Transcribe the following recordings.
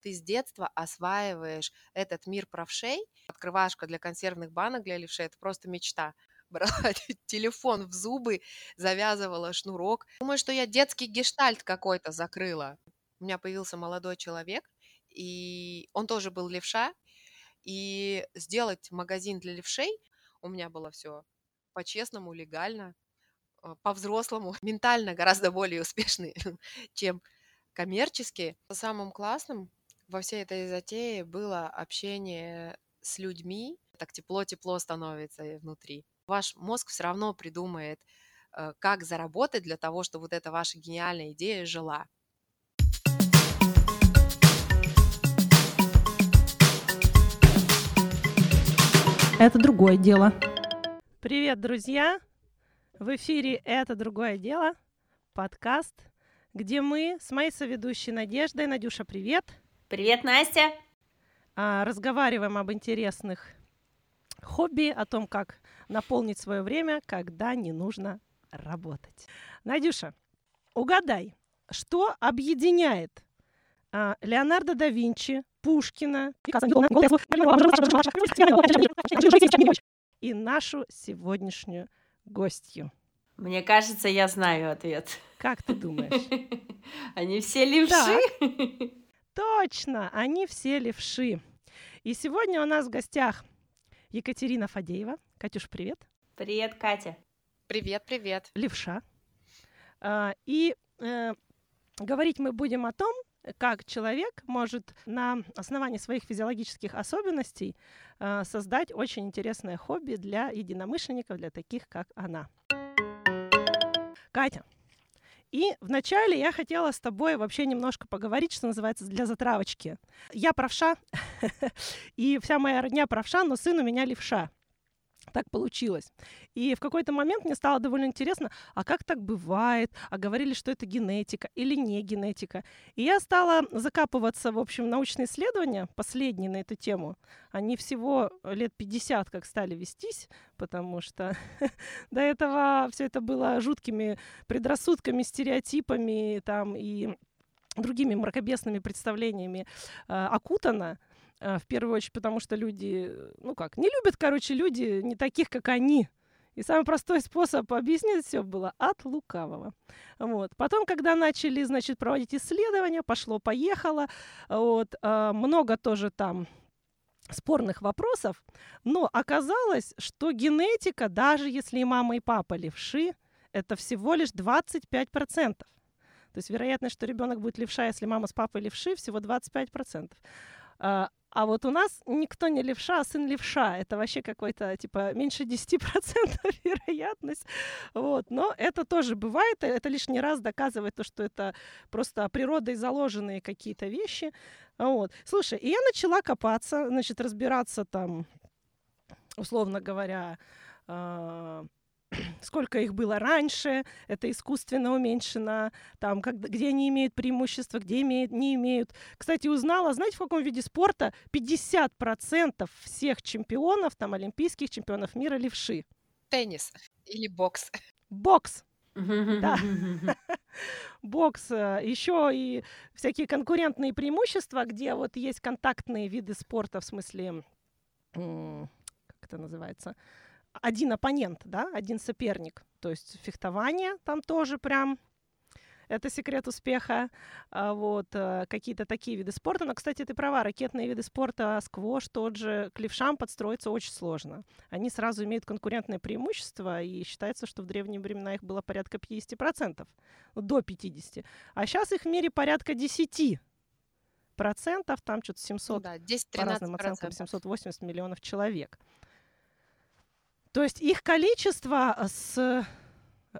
ты с детства осваиваешь этот мир правшей. Открывашка для консервных банок для левшей – это просто мечта. Брала телефон в зубы, завязывала шнурок. Думаю, что я детский гештальт какой-то закрыла. У меня появился молодой человек, и он тоже был левша, и сделать магазин для левшей у меня было все по-честному, легально, э, по-взрослому, ментально гораздо более успешный, чем коммерчески. Самым классным во всей этой затее было общение с людьми. Так тепло-тепло становится внутри. Ваш мозг все равно придумает, э, как заработать для того, чтобы вот эта ваша гениальная идея жила. Это другое дело. Привет, друзья! В эфире «Это другое дело» подкаст, где мы с моей соведущей Надеждой. Надюша, привет! Привет, Настя! А, разговариваем об интересных хобби, о том, как наполнить свое время, когда не нужно работать. Надюша, угадай, что объединяет а, Леонардо да Винчи, Пушкина и нашу сегодняшнюю гостью? Мне кажется, я знаю ответ. Как ты думаешь? Они все левши? Точно, они все левши. И сегодня у нас в гостях Екатерина Фадеева. Катюш, привет. Привет, Катя. Привет, привет. Левша. А, и э, говорить мы будем о том, как человек может на основании своих физиологических особенностей э, создать очень интересное хобби для единомышленников, для таких, как она. Катя, и вначале я хотела с тобой вообще немножко поговорить, что называется, для затравочки. Я правша, и вся моя родня правша, но сын у меня левша так получилось. И в какой-то момент мне стало довольно интересно, а как так бывает? А говорили, что это генетика или не генетика. И я стала закапываться, в общем, научные исследования, последние на эту тему. Они всего лет 50 как стали вестись, потому что до этого все это было жуткими предрассудками, стереотипами там, и другими мракобесными представлениями э, окутано. А, в первую очередь, потому что люди, ну как, не любят, короче, люди не таких, как они. И самый простой способ объяснить все было от лукавого. Вот. Потом, когда начали, значит, проводить исследования, пошло-поехало, вот, э, много тоже там спорных вопросов, но оказалось, что генетика, даже если и мама, и папа левши, это всего лишь 25%. То есть вероятность, что ребенок будет левша, если мама с папой левши, всего 25%. А вот у нас никто не левша, а сын левша. Это вообще какой-то, типа, меньше 10% вероятность. Вот. Но это тоже бывает. Это лишний раз доказывает то, что это просто природой заложенные какие-то вещи. Вот. Слушай, и я начала копаться, значит, разбираться там, условно говоря, э- сколько их было раньше, это искусственно уменьшено, там, как, где они имеют преимущество, где имеют, не имеют. Кстати, узнала, знаете, в каком виде спорта 50% всех чемпионов, там, олимпийских чемпионов мира левши. Теннис или бокс. Бокс. Да. Бокс. Э, Еще и всякие конкурентные преимущества, где вот есть контактные виды спорта, в смысле, как это называется, один оппонент, да, один соперник. То есть фехтование там тоже прям это секрет успеха. А, вот, э, какие-то такие виды спорта. Но, кстати, ты права, ракетные виды спорта, сквош, тот же, к левшам подстроиться очень сложно. Они сразу имеют конкурентное преимущество, и считается, что в древние времена их было порядка 50%, до 50%. А сейчас их в мире порядка 10% процентов, там что-то 700, ну да, 10, по разным оценкам, 780 миллионов человек. То есть их количество с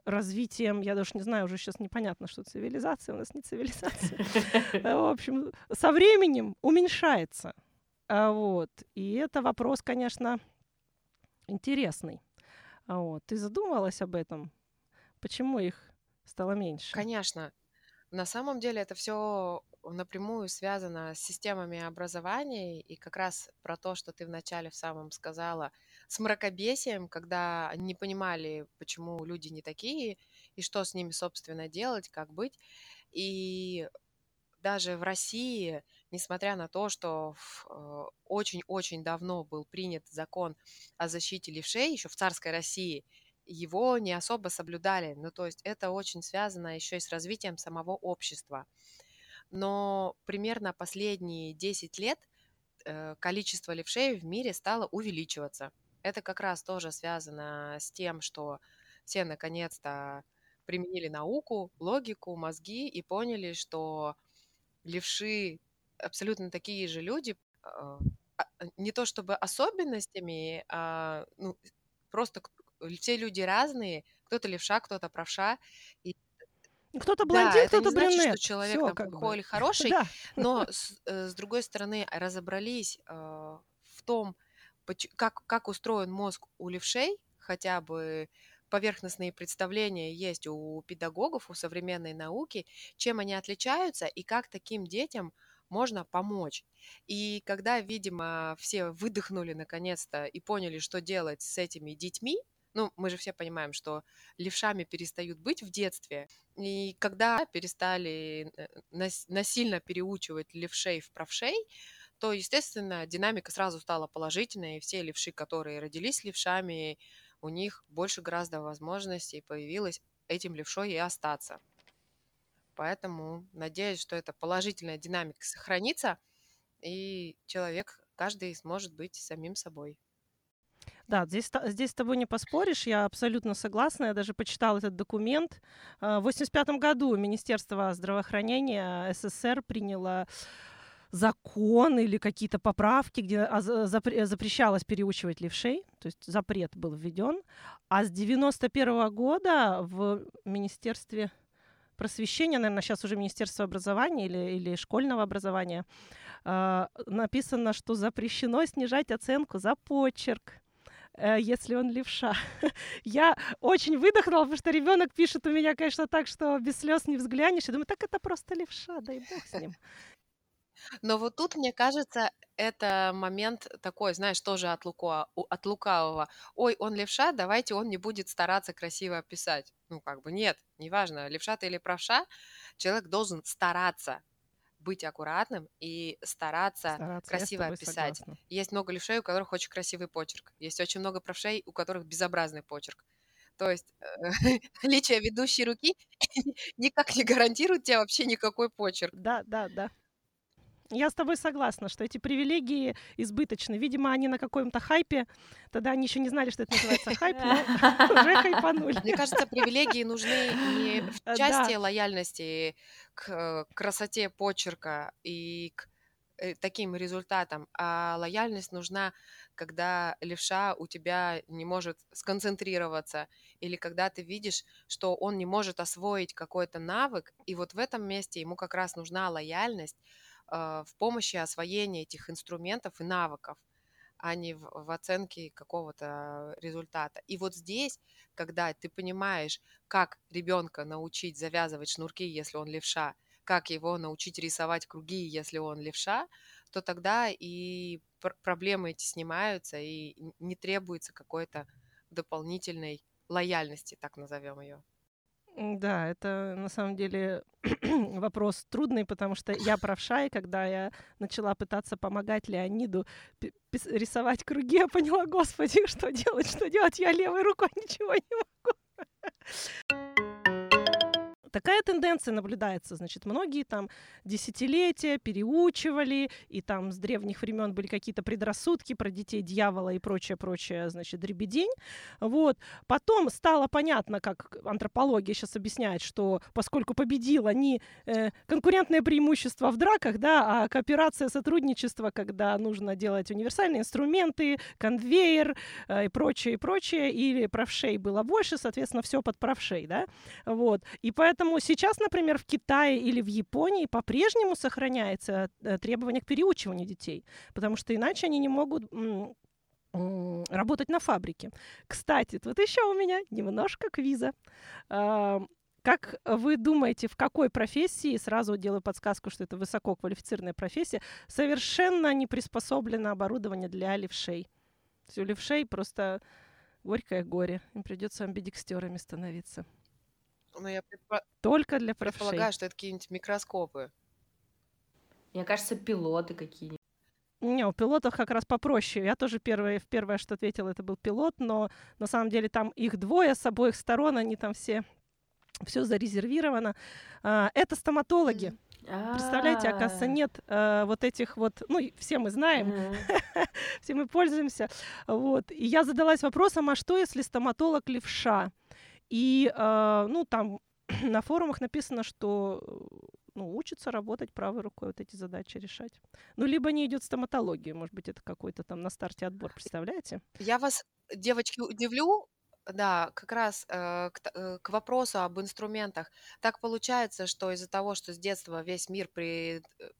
развитием, я даже не знаю, уже сейчас непонятно, что цивилизация, у нас не цивилизация. В общем, со временем уменьшается. А вот. И это вопрос, конечно, интересный. А вот. Ты задумывалась об этом? Почему их стало меньше? Конечно. На самом деле это все напрямую связано с системами образования и как раз про то, что ты вначале в самом сказала – с мракобесием, когда не понимали, почему люди не такие, и что с ними, собственно, делать, как быть. И даже в России несмотря на то, что э, очень-очень давно был принят закон о защите левшей еще в царской России, его не особо соблюдали. Ну, то есть это очень связано еще и с развитием самого общества. Но примерно последние 10 лет э, количество левшей в мире стало увеличиваться. Это как раз тоже связано с тем, что все наконец-то применили науку, логику, мозги и поняли, что левши абсолютно такие же люди, а, а, не то чтобы особенностями, а ну, просто все люди разные, кто-то левша, кто-то правша. И кто-то блондин, да, кто-то брюнет. Значит, что человек Всё, там плохой бы. или хороший, да. но с, э, с другой стороны разобрались э, в том, как, как устроен мозг у левшей, хотя бы поверхностные представления есть у педагогов, у современной науки, чем они отличаются и как таким детям можно помочь. И когда, видимо, все выдохнули наконец-то и поняли, что делать с этими детьми, ну, мы же все понимаем, что левшами перестают быть в детстве. И когда перестали э, насильно переучивать левшей в правшей, то, естественно, динамика сразу стала положительной, и все левши, которые родились левшами, у них больше гораздо возможностей появилось этим левшой и остаться. Поэтому надеюсь, что эта положительная динамика сохранится, и человек, каждый сможет быть самим собой. Да, здесь, здесь с тобой не поспоришь, я абсолютно согласна. Я даже почитала этот документ. А, в 1985 году Министерство здравоохранения СССР приняло закон или какие-то поправки, где запрещалось переучивать левшей, то есть запрет был введен. А с 91 года в Министерстве просвещения, наверное, сейчас уже Министерство образования или, или школьного образования, э, написано, что запрещено снижать оценку за почерк э, если он левша. Я очень выдохнула, потому что ребенок пишет у меня, конечно, так, что без слез не взглянешь. Я думаю, так это просто левша, дай бог с ним. Но вот тут, мне кажется, это момент такой, знаешь, тоже от, лука, от лукавого. Ой, он левша, давайте он не будет стараться красиво описать. Ну, как бы нет, неважно, левша ты или правша, человек должен стараться быть аккуратным и стараться, стараться красиво описать. Согласна. Есть много левшей, у которых очень красивый почерк. Есть очень много правшей, у которых безобразный почерк. То есть э, наличие ведущей руки никак не гарантирует тебе вообще никакой почерк. Да, да, да. Я с тобой согласна, что эти привилегии избыточны. Видимо, они на каком-то хайпе. Тогда они еще не знали, что это называется хайп, но уже хайпанули. Мне кажется, привилегии нужны не в э, части лояльности к красоте почерка и к э, таким результатам, а лояльность нужна, когда левша у тебя не может сконцентрироваться, или когда ты видишь, что он не может освоить какой-то навык, и вот в этом месте ему как раз нужна лояльность, в помощи освоения этих инструментов и навыков, а не в, в оценке какого-то результата. И вот здесь, когда ты понимаешь, как ребенка научить завязывать шнурки, если он левша, как его научить рисовать круги, если он левша, то тогда и пр- проблемы эти снимаются, и не требуется какой-то дополнительной лояльности, так назовем ее. Да, это на самом деле вопрос трудный, потому что я правша, и когда я начала пытаться помогать Леониду рисовать круги, я поняла, господи, что делать, что делать, я левой рукой ничего не могу. Такая тенденция наблюдается, значит, многие там десятилетия переучивали, и там с древних времен были какие-то предрассудки про детей дьявола и прочее, прочее, значит, дребедень. Вот. Потом стало понятно, как антропология сейчас объясняет, что поскольку победила не э, конкурентное преимущество в драках, да, а кооперация, сотрудничество, когда нужно делать универсальные инструменты, конвейер э, и прочее, и прочее, или правшей было больше, соответственно, все под правшей, да, вот. И поэтому Поэтому сейчас, например, в Китае или в Японии по-прежнему сохраняется э, требование к переучиванию детей, потому что иначе они не могут работать на фабрике. Кстати, тут еще у меня немножко квиза. Как вы думаете, в какой профессии, сразу делаю подсказку, что это высококвалифицированная профессия, совершенно не приспособлено оборудование для левшей? То левшей просто горькое горе. Им придется амбидекстерами становиться. Ну, я предпо... Только для правшей. предполагаю, что это какие-нибудь микроскопы. Мне кажется, пилоты какие-нибудь. Не, у пилотов как раз попроще. Я тоже первое, первое, что ответила, это был пилот, но на самом деле там их двое с обоих сторон, они там все, все зарезервировано. А, это стоматологи. Представляете, оказывается, нет э, вот этих вот, ну, все мы знаем, все мы пользуемся. Вот. И я задалась вопросом, а что, если стоматолог левша? И, э, ну, там на форумах написано, что ну, учится работать правой рукой, вот эти задачи решать. Ну, либо не идет стоматология, может быть, это какой-то там на старте отбор, представляете? Я вас, девочки, удивлю, да, как раз э, к, э, к вопросу об инструментах. Так получается, что из-за того, что с детства весь мир при, э,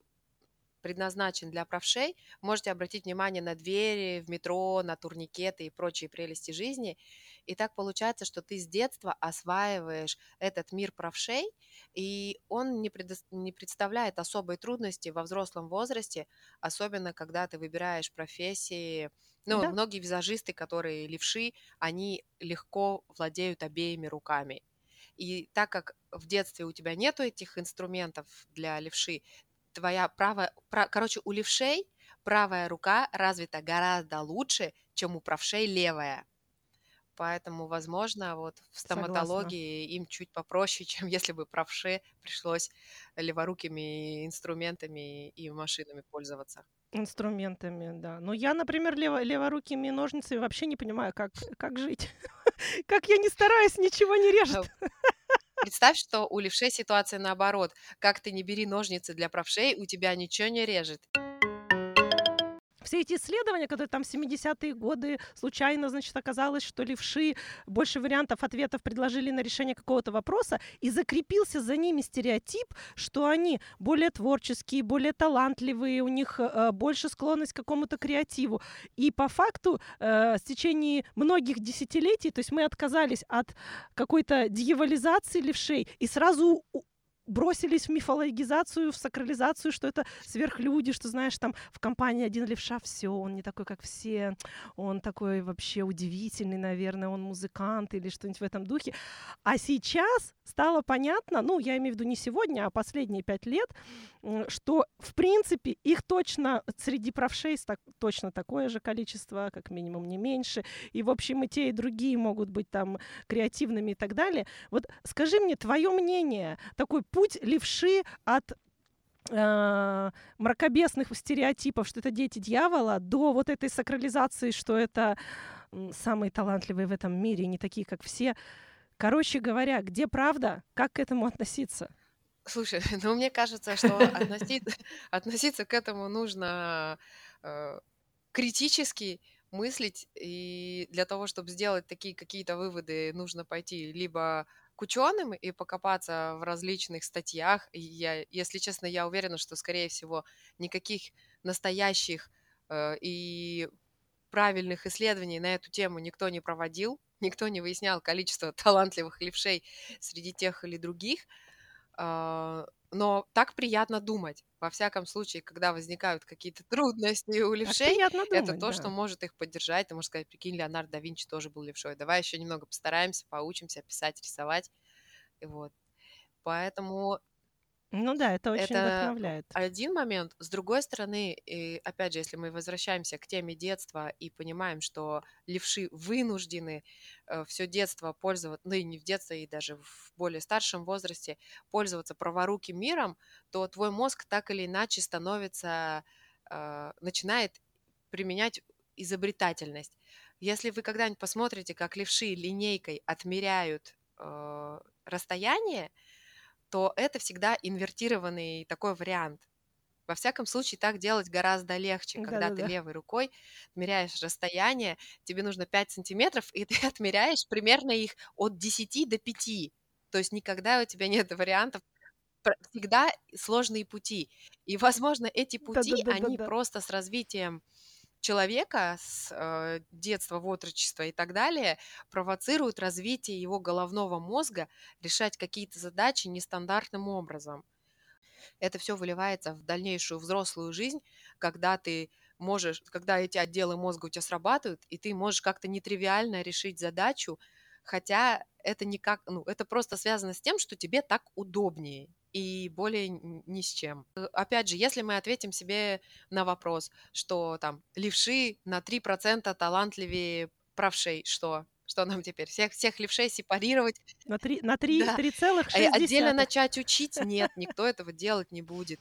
предназначен для правшей, можете обратить внимание на двери в метро, на турникеты и прочие прелести жизни. И так получается, что ты с детства осваиваешь этот мир правшей, и он не, предо... не представляет особой трудности во взрослом возрасте, особенно когда ты выбираешь профессии. Ну, да. многие визажисты, которые левши, они легко владеют обеими руками. И так как в детстве у тебя нету этих инструментов для левши, твоя правая, пра, короче, у левшей правая рука развита гораздо лучше, чем у правшей левая. Поэтому, возможно, вот в стоматологии Согласна. им чуть попроще, чем если бы правше пришлось леворукими инструментами и машинами пользоваться. Инструментами, да. Но я, например, лево, леворукими ножницами вообще не понимаю, как, как жить. Как я не стараюсь, ничего не режет. Представь, что у левшей ситуация наоборот. Как ты не бери ножницы для правшей, у тебя ничего не режет все эти исследования, которые там 70-е годы случайно, значит, оказалось, что левши больше вариантов ответов предложили на решение какого-то вопроса, и закрепился за ними стереотип, что они более творческие, более талантливые, у них э, больше склонность к какому-то креативу. И по факту э, в течение многих десятилетий, то есть мы отказались от какой-то дьяволизации левшей и сразу бросились в мифологизацию, в сакрализацию, что это сверхлюди, что, знаешь, там в компании один левша, все, он не такой, как все, он такой вообще удивительный, наверное, он музыкант или что-нибудь в этом духе. А сейчас стало понятно, ну, я имею в виду не сегодня, а последние пять лет, что, в принципе, их точно среди правшей так, точно такое же количество, как минимум не меньше, и, в общем, и те, и другие могут быть там креативными и так далее. Вот скажи мне твое мнение, такой путь левши от э, мракобесных стереотипов, что это дети дьявола, до вот этой сакрализации, что это самые талантливые в этом мире, не такие, как все. Короче говоря, где правда, как к этому относиться? Слушай, ну мне кажется, что относиться, относиться к этому нужно э, критически мыслить, и для того, чтобы сделать такие какие-то выводы, нужно пойти либо к ученым и покопаться в различных статьях. И я, если честно, я уверена, что, скорее всего, никаких настоящих э, и правильных исследований на эту тему никто не проводил, никто не выяснял количество талантливых левшей среди тех или других. Э, но так приятно думать. Во всяком случае, когда возникают какие-то трудности у левшей, думать, это то, да. что может их поддержать. Ты можешь сказать, прикинь, Леонардо да Винчи тоже был левшой. Давай еще немного постараемся, поучимся писать, рисовать. И вот. Поэтому ну да, это очень это вдохновляет. один момент. С другой стороны, и опять же, если мы возвращаемся к теме детства и понимаем, что левши вынуждены э, все детство пользоваться, ну и не в детстве, и даже в более старшем возрасте пользоваться праворуким миром, то твой мозг так или иначе становится, э, начинает применять изобретательность. Если вы когда-нибудь посмотрите, как левши линейкой отмеряют э, расстояние, то это всегда инвертированный такой вариант. Во всяком случае, так делать гораздо легче, когда Да-да-да. ты левой рукой отмеряешь расстояние, тебе нужно 5 сантиметров, и ты отмеряешь примерно их от 10 до 5. То есть никогда у тебя нет вариантов, всегда сложные пути. И, возможно, эти пути, они просто с развитием человека с э, детства, в отрочества и так далее провоцируют развитие его головного мозга решать какие-то задачи нестандартным образом. Это все выливается в дальнейшую взрослую жизнь, когда ты можешь, когда эти отделы мозга у тебя срабатывают, и ты можешь как-то нетривиально решить задачу, хотя это никак, ну, это просто связано с тем, что тебе так удобнее. И более ни с чем. Э, опять же, если мы ответим себе на вопрос, что там левши на 3% талантливее правшей, что? Что нам теперь? Всех, всех левшей сепарировать? На 3, на 3, да. 3,6. Отдельно начать учить? Нет, никто этого делать не будет.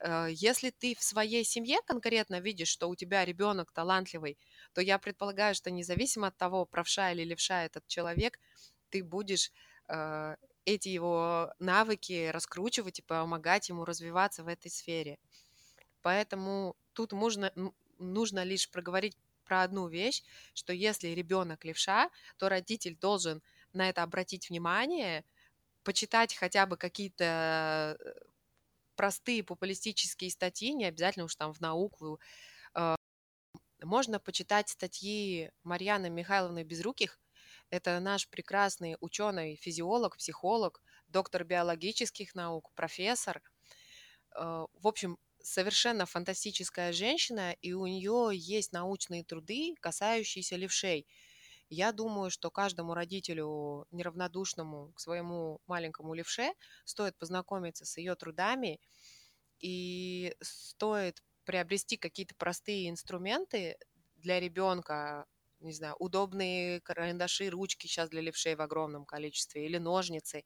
Э, если ты в своей семье конкретно видишь, что у тебя ребенок талантливый, то я предполагаю, что независимо от того, правша или левша этот человек, ты будешь э, эти его навыки раскручивать и помогать ему развиваться в этой сфере. Поэтому тут можно, нужно лишь проговорить про одну вещь, что если ребенок левша, то родитель должен на это обратить внимание, почитать хотя бы какие-то э, простые популистические статьи, не обязательно уж там в науку. Э, можно почитать статьи Марьяны Михайловны Безруких. Это наш прекрасный ученый, физиолог, психолог, доктор биологических наук, профессор. Э, в общем, совершенно фантастическая женщина, и у нее есть научные труды, касающиеся левшей. Я думаю, что каждому родителю, неравнодушному к своему маленькому левше, стоит познакомиться с ее трудами и стоит приобрести какие-то простые инструменты для ребенка, не знаю, удобные карандаши, ручки сейчас для левшей в огромном количестве или ножницы.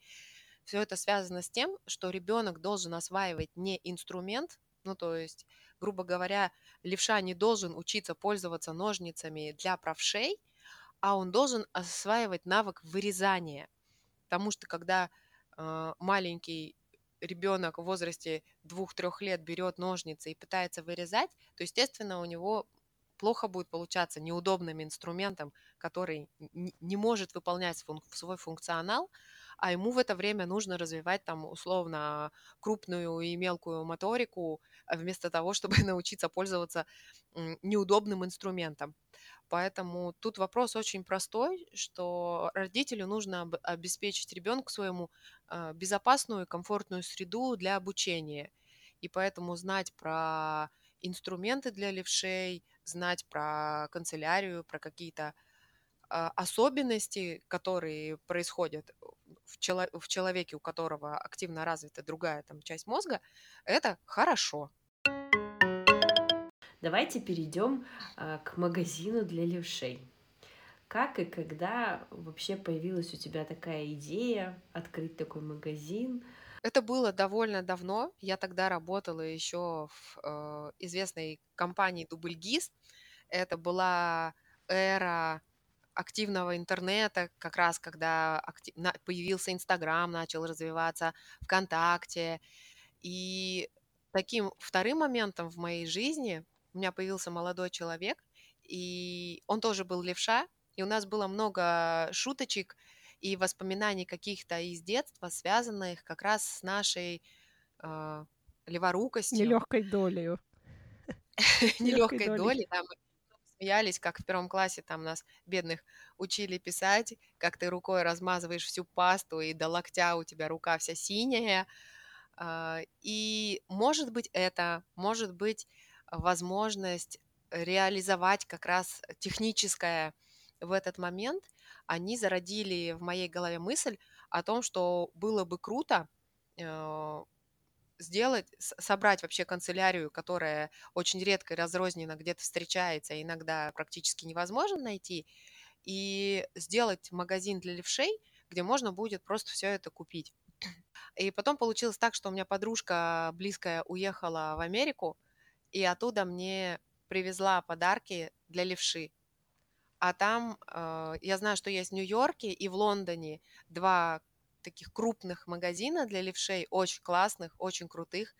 Все это связано с тем, что ребенок должен осваивать не инструмент, ну то есть, грубо говоря, левша не должен учиться пользоваться ножницами для правшей, а он должен осваивать навык вырезания. Потому что когда э, маленький ребенок в возрасте двух-трех лет берет ножницы и пытается вырезать, то, естественно, у него плохо будет получаться неудобным инструментом, который не может выполнять свой функционал, а ему в это время нужно развивать там условно крупную и мелкую моторику, а вместо того, чтобы научиться пользоваться неудобным инструментом. Поэтому тут вопрос очень простой, что родителю нужно обеспечить ребенку своему а, безопасную и комфортную среду для обучения. И поэтому знать про инструменты для левшей, знать про канцелярию, про какие-то а, особенности, которые происходят в, чело- в человеке, у которого активно развита другая там часть мозга, это хорошо. Давайте перейдем а, к магазину для левшей. Как и когда вообще появилась у тебя такая идея открыть такой магазин? Это было довольно давно. Я тогда работала еще в э, известной компании Дубльгиз. Это была эра активного интернета, как раз когда актив... появился Инстаграм, начал развиваться ВКонтакте. И таким вторым моментом в моей жизни у меня появился молодой человек, и он тоже был левша, и у нас было много шуточек и воспоминаний каких-то из детства, связанных как раз с нашей э, леворукостью. Нелегкой долей. Нелегкой долей, да, мы смеялись, как в первом классе там нас, бедных, учили писать, как ты рукой размазываешь всю пасту, и до локтя у тебя рука вся синяя. А, и может быть это, может быть возможность реализовать как раз техническое в этот момент, они зародили в моей голове мысль о том, что было бы круто э, сделать, собрать вообще канцелярию, которая очень редко и разрозненно где-то встречается, иногда практически невозможно найти, и сделать магазин для левшей, где можно будет просто все это купить. И потом получилось так, что у меня подружка близкая уехала в Америку, и оттуда мне привезла подарки для левши. А там, э, я знаю, что есть в Нью-Йорке и в Лондоне два таких крупных магазина для левшей, очень классных, очень крутых,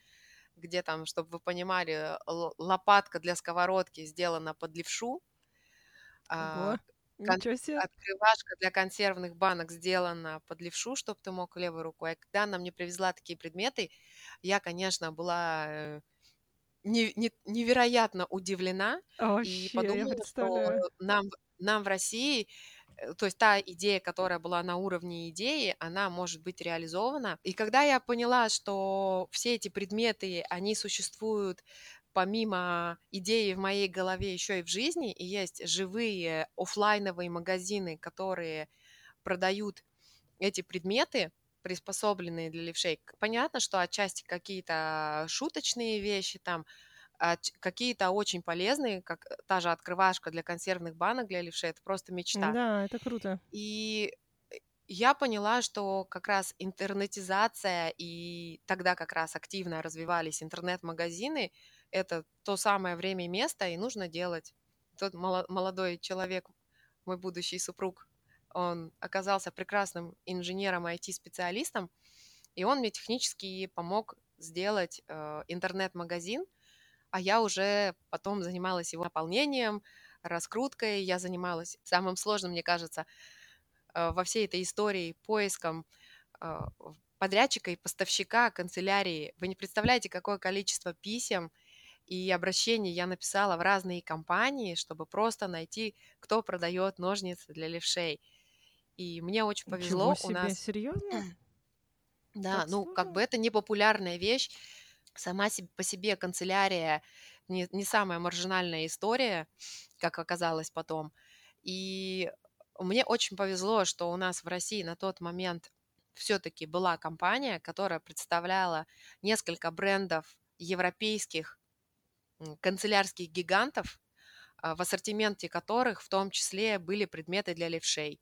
где там, чтобы вы понимали, лопатка для сковородки сделана под левшу. Ого. Кон- Открывашка для консервных банок сделана под левшу, чтобы ты мог левой рукой. А когда она мне привезла такие предметы, я, конечно, была э, не, не, невероятно удивлена Вообще, и подумала, что нам, нам в России Э, то есть та идея, которая была на уровне идеи, она может быть реализована. И когда я поняла, что все эти предметы, они существуют помимо идеи в моей голове еще и в жизни, и есть живые офлайновые магазины, которые продают эти предметы, приспособленные для левшей. Понятно, что отчасти какие-то шуточные вещи там, какие-то очень полезные, как та же открывашка для консервных банок для левшей, это просто мечта. Да, это круто. И я поняла, что как раз интернетизация и тогда как раз активно развивались интернет-магазины, это то самое время и место, и нужно делать. Тот молодой человек, мой будущий супруг, он оказался прекрасным инженером IT-специалистом, и он мне технически помог сделать э, интернет-магазин, а я уже потом занималась его наполнением, раскруткой, я занималась самым сложным, мне кажется, э, во всей этой истории поиском э, подрядчика и поставщика канцелярии. Вы не представляете, какое количество писем и обращений я написала в разные компании, чтобы просто найти, кто продает ножницы для левшей. И мне очень повезло. Ничего себе, у нас... серьезно? Да, Так ну как бы это не популярная вещь. Сама по себе канцелярия не, не самая маржинальная история, как оказалось потом. И мне очень повезло, что у нас в России на тот момент все-таки была компания, которая представляла несколько брендов европейских канцелярских гигантов, а, в ассортименте которых в том числе были предметы для левшей.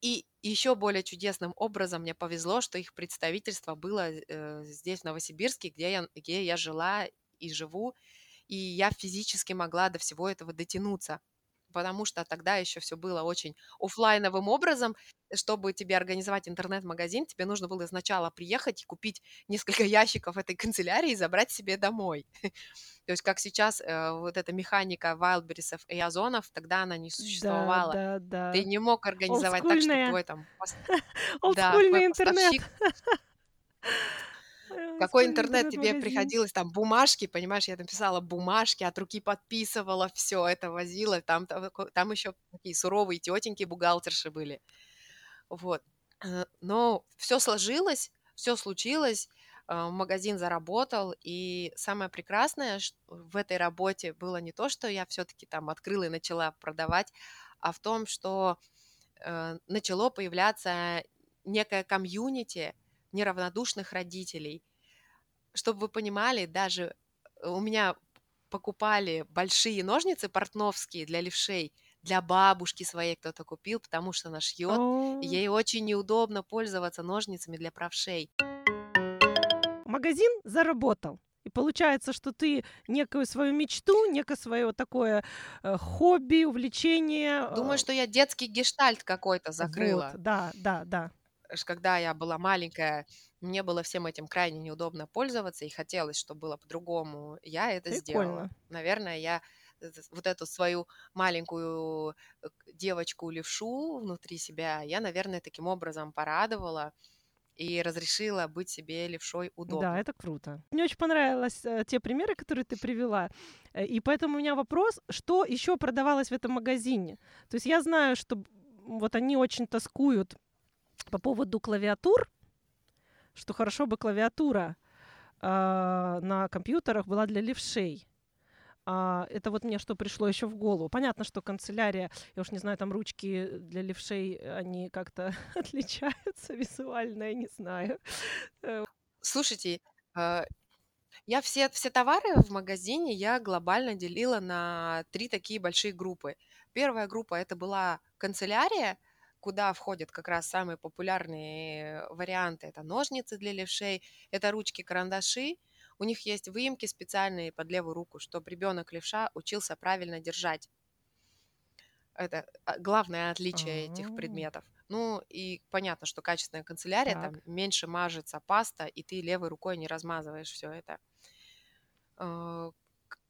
И еще более чудесным образом мне повезло, что их представительство было э, здесь, в Новосибирске, где я, где я жила и живу, и я физически могла до всего этого дотянуться потому что тогда еще все было очень офлайновым образом. Чтобы тебе организовать интернет-магазин, тебе нужно было сначала приехать и купить несколько ящиков этой канцелярии и забрать себе домой. То есть как сейчас э, вот эта механика Wildberries и Озонов, тогда она не Да, существовала. да, Ты не мог организовать так, что Олдскульная, твой там пос- да, твой интернет. поставщик какой интернет тебе интернет-магазин. приходилось, там бумажки, понимаешь, я написала бумажки, от руки подписывала, все это возила, там, там, там еще такие суровые тетеньки бухгалтерши были, вот. Э, Но все сложилось, все случилось, э, магазин заработал, и самое прекрасное в этой работе было не то, что я все-таки там открыла и начала продавать, а в том, что э, начало появляться некое комьюнити неравнодушных родителей. Чтобы вы понимали, даже э, у меня покупали большие ножницы портновские для левшей, для бабушки своей кто-то купил, потому что она шьет, ей очень неудобно пользоваться ножницами для правшей. магазин заработал. И получается, что ты некую свою мечту, некое свое такое э, хобби, увлечение. Думаю, э, что я детский гештальт какой-то вот, закрыла. да, да, да. Когда я была маленькая, мне было всем этим крайне неудобно пользоваться, и хотелось, чтобы было по-другому. Я это сделала. Прикольно. Наверное, я э, вот эту свою маленькую э, девочку-левшу внутри себя, я, наверное, таким образом порадовала и разрешила быть себе левшой Да, удобно. это круто. Мне очень понравились э, те примеры, которые ты привела. И поэтому у меня вопрос, что еще продавалось в этом магазине? То есть я знаю, что вот они очень тоскуют по поводу клавиатур, что хорошо бы клавиатура а, на компьютерах была для левшей. А, это вот мне что пришло еще в голову. Понятно, что канцелярия, я уж не знаю, там ручки для левшей, они как-то отличаются визуально, я не знаю. Слушайте, э, я все, все товары в магазине я глобально делила на три такие большие группы. Первая группа это была канцелярия, куда входят как раз самые популярные варианты. Это ножницы для левшей, это ручки, карандаши. У них есть выемки специальные под левую руку, чтобы ребенок левша учился правильно держать. Это а, главное отличие этих А. предметов. Ну и понятно, что качественная канцелярия, Так. там меньше мажется паста, и ты левой рукой не размазываешь все это.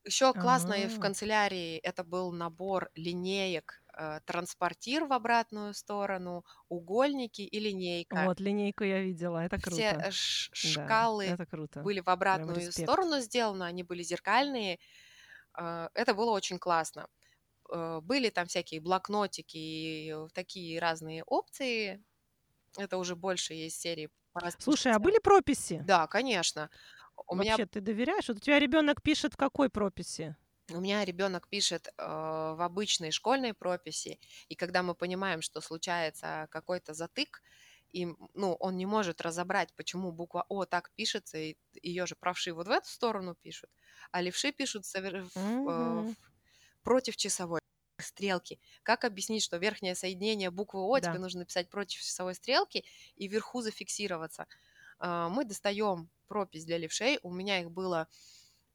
Еще классное в А. канцелярии это был набор линеек, транспортир в обратную сторону, угольники и линейка. Вот, линейку я видела, это Все круто. э, ш- Да, шкалы это круто. были в обратную сторону сделаны, они были зеркальные. Э, Это было очень классно. Э, Были там всякие блокнотики и э, такие разные опции. Это уже больше есть серии Слушай, а были прописи? Да, конечно. У меня, Вообще, ты доверяешь? Вот у тебя ребенок пишет в какой прописи? У меня ребенок пишет э, в обычной школьной прописи, и когда мы понимаем, что случается какой-то затык, и, ну, он не может разобрать, почему буква О так пишется, и ее же правши вот в эту сторону пишут, а левши пишут совер- в- Мгм. э, в- против часовой стрелки. Как объяснить, что верхнее соединение буквы О Да. тебе нужно написать против часовой стрелки и вверху зафиксироваться? А, Мы достаем пропись для левшей. У меня их было...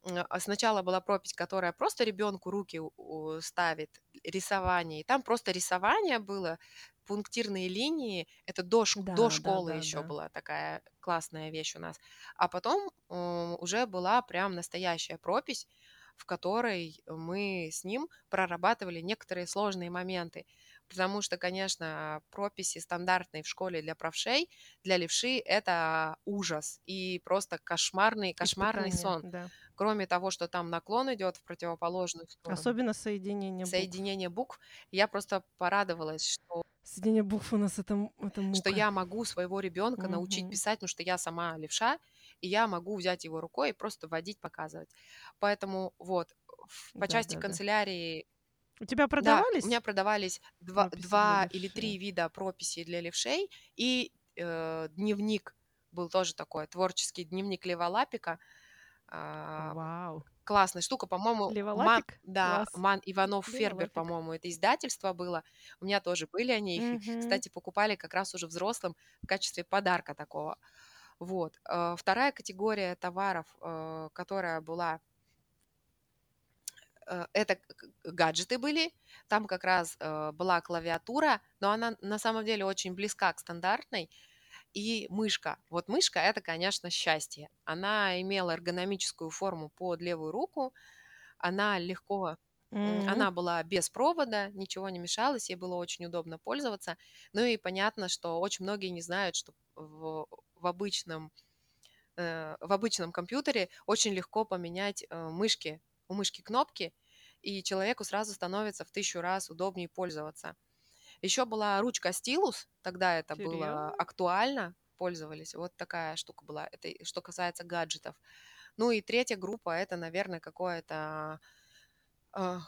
а Сначала была пропись, которая просто ребенку руки ставит, рисование. И там просто рисование было, пунктирные линии. Это до, шк- Да, до да, школы да, еще да. была такая классная вещь у нас. А потом уже была прям настоящая пропись, в которой мы с ним прорабатывали некоторые сложные моменты. Потому что, конечно, прописи стандартные в школе для правшей, для левши это ужас и просто кошмарный, кошмарный Испытание, сон. да. Кроме того, что там наклон идет в противоположную сторону, Особенно соединение букв. соединение букв, я просто порадовалась, что, Соединение букв у нас это, это мука. что я могу своего ребенка научить Мгм. писать, потому что я сама левша, и я могу взять его рукой и просто водить, показывать. Поэтому вот по Да, части да, да. канцелярии У тебя Да, продавались? у меня продавались два, прописи два или три вида прописей для левшей, и э, дневник был тоже такой, творческий дневник Лева Лапика. А, Вау. классная штука, по-моему, Ман, да, Класс. Ман Иванов Фербер, по-моему, это издательство было. У меня тоже были они, их, Мгм. кстати, покупали как раз уже взрослым в качестве подарка такого. Вот. Э, Вторая категория товаров, э, которая была это гаджеты были, там как раз была клавиатура, но она на самом деле очень близка к стандартной, и мышка. Вот мышка это, конечно, счастье. Она имела эргономическую форму под левую руку, она легко, М. она была без провода, ничего не мешалось, ей было очень удобно пользоваться. Ну и понятно, что очень многие не знают, что в, в обычном э, в обычном компьютере очень легко поменять э, мышки, у мышки кнопки, и человеку сразу становится в тысячу раз удобнее пользоваться. Еще была ручка стилус, тогда это было Серьезно? актуально, пользовались. Вот такая штука была. Это что касается гаджетов. Ну и третья группа это, наверное, какое-то э,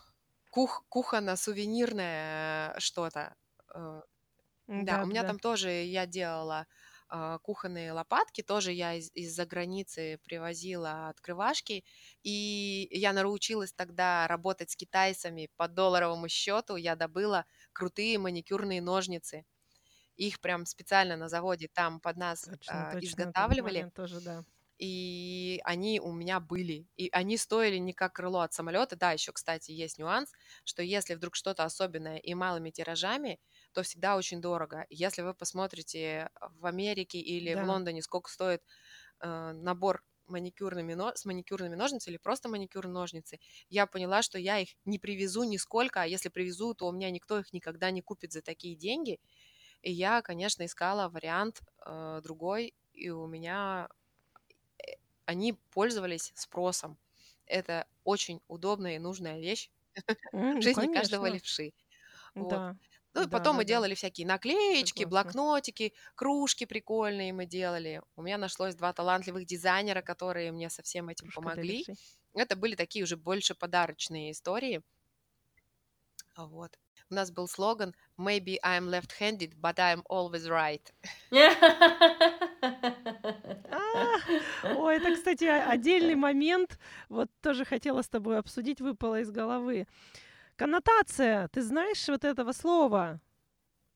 кух, кухонно-сувенирное что-то. Э, да, Да, у меня да. там тоже я делала кухонные лопатки, тоже я из- из-за границы привозила открывашки, и я научилась тогда работать с китайцами по долларовому счету, я добыла крутые маникюрные ножницы. Их прям специально на заводе там под нас Точно, а, точно. Изготавливали, тоже, да. и они у меня были. И они стоили не как крыло от самолета. Да, еще, кстати, есть нюанс, что если вдруг что-то особенное и малыми тиражами, то всегда очень дорого. Если вы посмотрите в Америке или в Да. Лондоне, сколько стоит э, набор маникюрными, но- с маникюрными ножницами или просто маникюрные ножницы, я поняла, что я их не привезу нисколько, а если привезу, то у меня никто их никогда не купит за такие деньги. И я, конечно, искала вариант э, другой, и у меня э, они пользовались спросом. Это очень удобная и нужная вещь М, в ну, жизни каждого левши. Вот. Ну и Да, потом да, мы да. делали всякие наклеечки, Согласна. блокнотики, кружки прикольные мы делали. У меня нашлось два талантливых дизайнера, которые мне со всем этим Кружка помогли. Это были такие уже больше подарочные истории. Вот. У нас был слоган «Maybe I'm left-handed, but I'm always right». А, Ой, это, кстати, отдельный момент. Вот тоже хотела с тобой обсудить, выпало из головы. Коннотация, ты знаешь вот этого слова?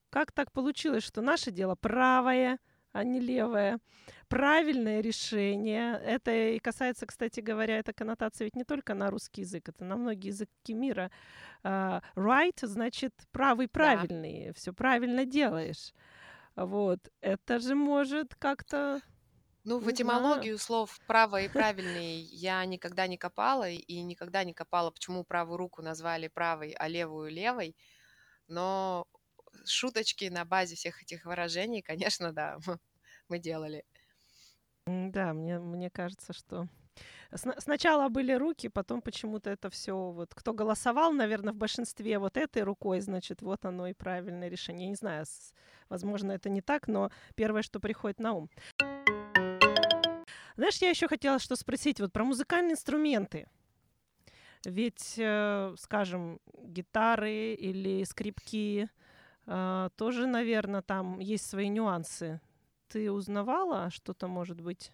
Как так получилось, что наше дело правое, а не левое? Правильное решение. Это и касается, кстати говоря, эта коннотация ведь не только на русский язык, это на многие языки мира. А, Right значит правый, правильный, все правильно делаешь. Вот. Это же может как-то Ну, в Не знаю. этимологию слов «право» и «правильный» я никогда не копала, и никогда не копала, почему правую руку назвали правой, а левую — левой. Но шуточки на базе всех этих выражений, конечно, да, мы делали. Да, мне, мне кажется, что сна- сначала были руки, потом почему-то это все вот кто голосовал, наверное, в большинстве вот этой рукой, значит, вот оно и правильное решение. Я не знаю, возможно, это не так, но первое, что приходит на ум. Знаешь, я еще хотела что спросить вот про музыкальные инструменты. Ведь, э, скажем, гитары или скрипки, а, тоже, наверное, там есть свои нюансы. Ты узнавала что-то, может быть?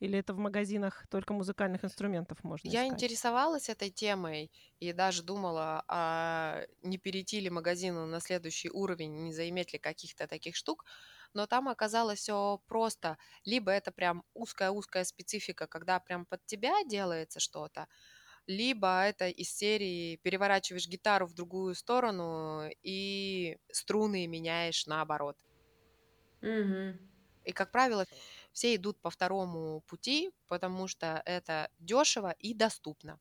Или это в магазинах только музыкальных инструментов можно Я искать? интересовалась этой темой и даже думала, а не перейти ли магазину на следующий уровень, не заиметь ли каких-то таких штук. Но там оказалось все просто. Либо это прям узкая-узкая специфика, когда прям под тебя делается что-то, либо это из серии переворачиваешь гитару в другую сторону и струны меняешь наоборот. Мгм. И, как правило, все идут по второму пути, потому что это дешево и доступно.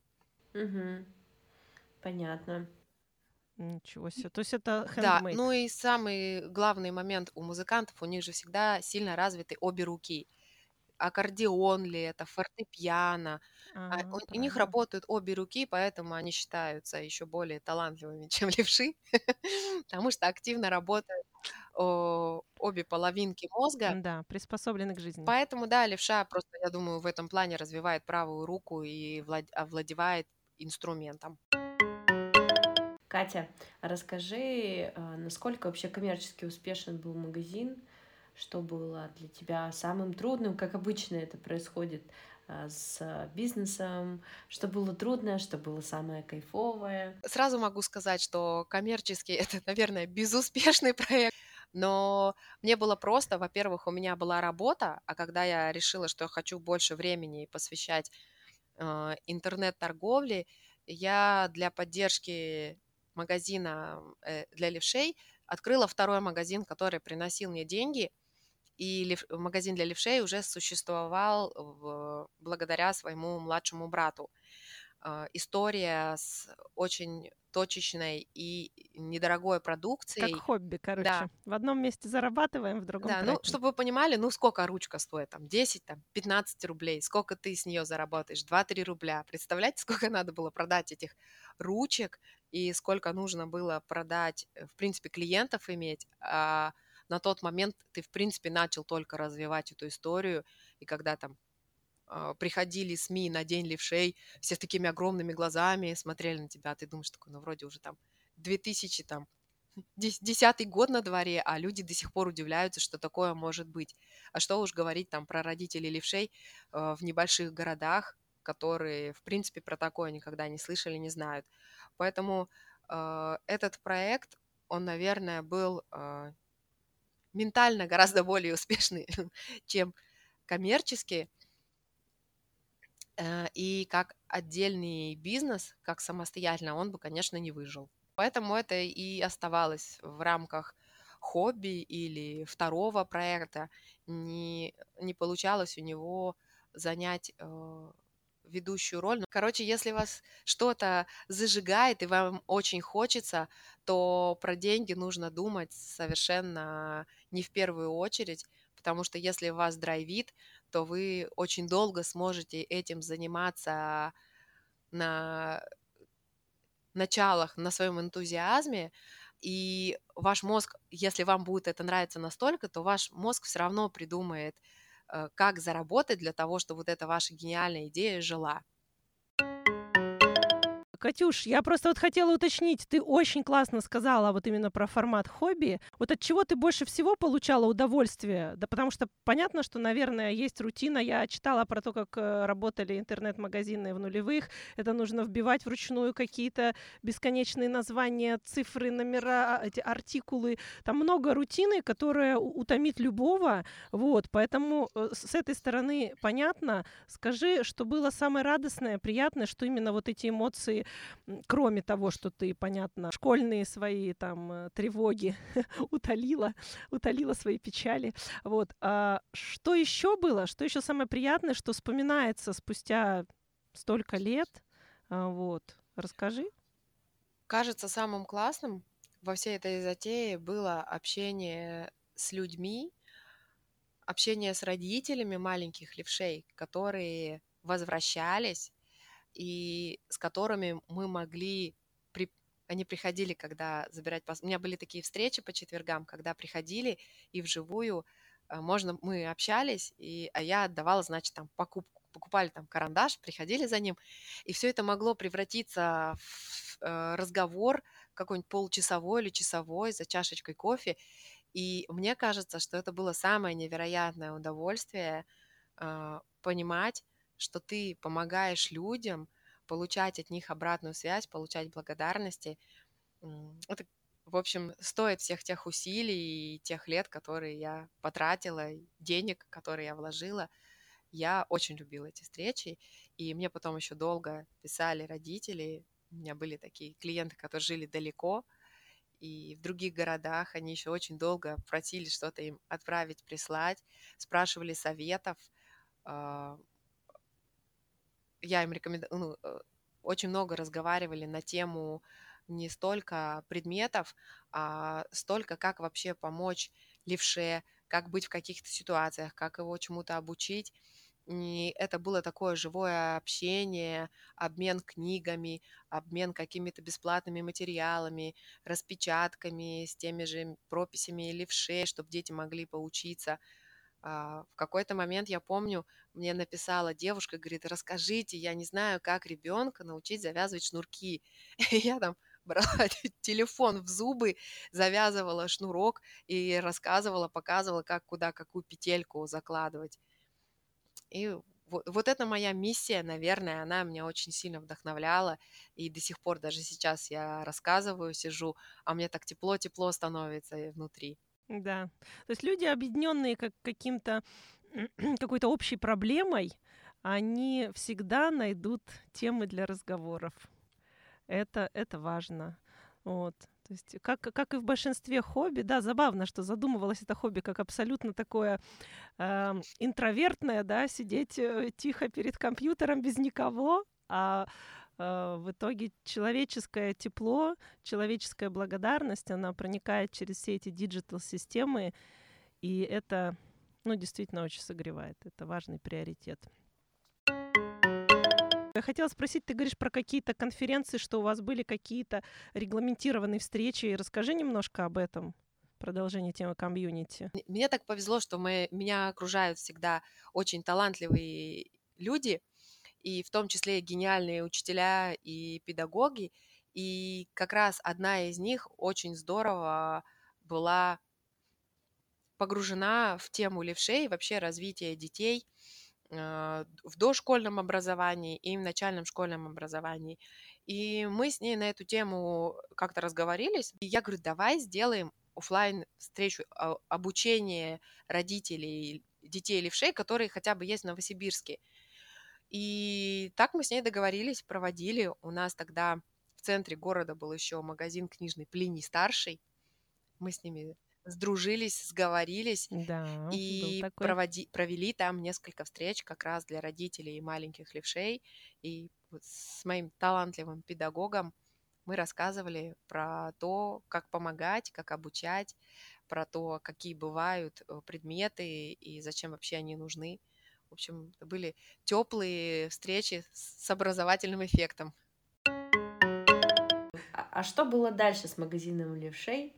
Мгм. Понятно. Ничего себе. То есть это Да, handmade. ну и самый главный момент у музыкантов, у них же всегда сильно развиты обе руки. Аккордеон ли это, фортепиано. А А, у, у них работают обе руки, поэтому они считаются еще более талантливыми, чем левши, потому что активно работают о, обе половинки мозга. Да, приспособлены к жизни. Поэтому, да, левша просто, я думаю, в этом плане развивает правую руку и влад- овладевает инструментом. Катя, расскажи, а, насколько вообще коммерчески успешен был магазин, что было для тебя самым трудным, как обычно это происходит а, с бизнесом, что было трудное, что было самое кайфовое. Сразу могу сказать, что коммерчески это, наверное, безуспешный проект. Но мне было просто, во-первых, у меня была работа, а когда я решила, что я хочу больше времени посвящать э, интернет-торговле, я для поддержки магазина э, для левшей открыла второй магазин, который приносил мне деньги. И лев- магазин для левшей уже существовал в- благодаря своему младшему брату. Э, история с очень точечной и недорогой продукцией. Как хобби, короче. Да. В одном месте зарабатываем, в другом Да, ну, тратим. чтобы вы понимали, ну, сколько ручка стоит, там, 10, там, 15 рублей, сколько ты с нее заработаешь, 2-3 рубля. Представляете, сколько надо было продать этих ручек и сколько нужно было продать, э, в принципе, клиентов иметь, а на тот момент ты, в принципе, начал только развивать эту историю, и когда там а, приходили СМИ на День левшей, все с такими огромными глазами смотрели на тебя, а ты думаешь, такой, ну, вроде уже там 2000 там дес- десятый год на дворе, а люди до сих пор удивляются, что такое может быть. А что уж говорить там про родителей левшей э, в небольших городах, которые, в принципе, про такое никогда не слышали, не знают. Поэтому э, этот проект, он, наверное, был э, ментально гораздо более успешный, чем коммерческий. Э, И как отдельный бизнес, как самостоятельно, он бы, конечно, не выжил. Поэтому это и оставалось в рамках хобби или второго проекта. Не, не получалось у него занять э, ведущую роль. Ну, Короче, если вас что-то зажигает и вам очень хочется, то про деньги нужно думать совершенно не в первую очередь, потому что если вас драйвит, то вы очень долго сможете этим заниматься на началах, на своем энтузиазме, и ваш мозг, если вам будет это нравиться настолько, то ваш мозг все равно придумает, как заработать для того, чтобы вот эта ваша гениальная идея жила. Катюш, я просто вот хотела уточнить, ты очень классно сказала вот именно про формат хобби. Вот от чего ты больше всего получала удовольствие? Да потому что понятно, что, наверное, есть рутина. Я читала про то, как э, работали интернет-магазины в нулевых. Это нужно вбивать вручную какие-то бесконечные названия, цифры, номера, эти артикулы. Там много рутины, которая утомит любого. Вот, поэтому э, с этой стороны понятно. Скажи, что было самое радостное, приятное, что именно вот эти эмоции кроме того, что ты, понятно, школьные свои там э, тревоги утолила, утолила свои печали. Вот. А что еще было? Что еще самое приятное, что вспоминается спустя столько лет? А, Вот. Расскажи. Кажется, самым классным во всей этой затее было общение с людьми, общение с родителями маленьких левшей, которые возвращались и с которыми мы могли... При... Они приходили, когда забирать... пас- У меня были такие встречи по четвергам, когда приходили и вживую э, можно, мы общались, и, а я отдавала, значит, там покупку. Покупали там карандаш, приходили за ним, и все это могло превратиться в э, разговор какой-нибудь получасовой или часовой за чашечкой кофе. И мне кажется, что это было самое невероятное удовольствие э, понимать, что ты помогаешь людям, получать от них обратную связь, получать благодарности. Это, в общем, стоит всех тех усилий и тех лет, которые я потратила, денег, которые я вложила. Я очень любила эти встречи, и мне потом еще долго писали родители. У меня были такие клиенты, которые жили далеко, и в других городах они еще очень долго просили что-то им отправить, прислать, спрашивали советов. Я им рекомендую, ну, э, очень много разговаривали на тему не столько предметов, а столько как вообще помочь левше, как быть в каких-то ситуациях, как его чему-то обучить. И это было такое живое общение, обмен книгами, обмен какими-то бесплатными материалами, распечатками с теми же прописями левшей, чтобы дети могли поучиться. А, в какой-то момент, я помню, мне написала девушка, говорит, расскажите, я не знаю, как ребенка научить завязывать шнурки. И я там брала телефон в зубы, завязывала шнурок и рассказывала, показывала, как куда какую петельку закладывать. И вот, вот это моя миссия, наверное, она меня очень сильно вдохновляла. И до сих пор, даже сейчас я рассказываю, сижу, а мне так тепло-тепло становится внутри. Да. То есть люди, объединенные как каким-то какой-то общей проблемой, они всегда найдут темы для разговоров. Это, это важно. Вот. То есть, как, как и в большинстве хобби, да, забавно, что задумывалось это хобби как абсолютно такое э, интровертное, да, сидеть э, тихо перед компьютером без никого, а в итоге человеческое тепло, человеческая благодарность, она проникает через все эти диджитал-системы, и это, ну, действительно очень согревает. Это важный приоритет. Я хотела спросить, ты говоришь про какие-то конференции, что у вас были какие-то регламентированные встречи. Расскажи немножко об этом продолжение темы комьюнити. Мне так повезло, что мы, меня окружают всегда очень талантливые люди, и в том числе гениальные учителя и педагоги. И как раз одна из них очень здорово была погружена в тему левшей, вообще развития детей а, в дошкольном образовании и в начальном школьном образовании. И мы с ней на эту тему как-то разговорились. И я говорю, давай сделаем офлайн встречу а, обучения родителей детей левшей, которые хотя бы есть в Новосибирске. И так мы с ней договорились, проводили. У нас тогда в центре города был еще магазин книжный Плиний Старший. Мы с ними сдружились, сговорились да, и проводи, провели там несколько встреч как раз для родителей маленьких левшей. И вот с моим талантливым педагогом мы рассказывали про то, как помогать, как обучать, про то, какие бывают э, предметы и зачем вообще они нужны. В общем, это были теплые встречи с образовательным эффектом. А, а что было дальше с магазином левшей?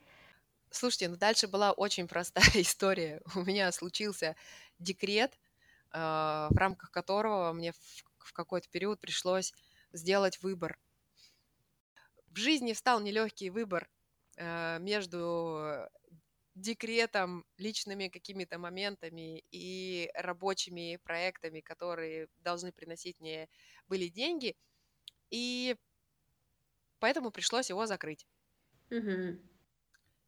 Слушайте, ну дальше была очень простая история. У меня случился декрет, э, в рамках которого мне в, какой-то период пришлось сделать выбор. В жизни встал нелегкий выбор э, между декретом, личными какими-то моментами и рабочими проектами, которые должны приносить мне были деньги. И поэтому пришлось его закрыть. Угу.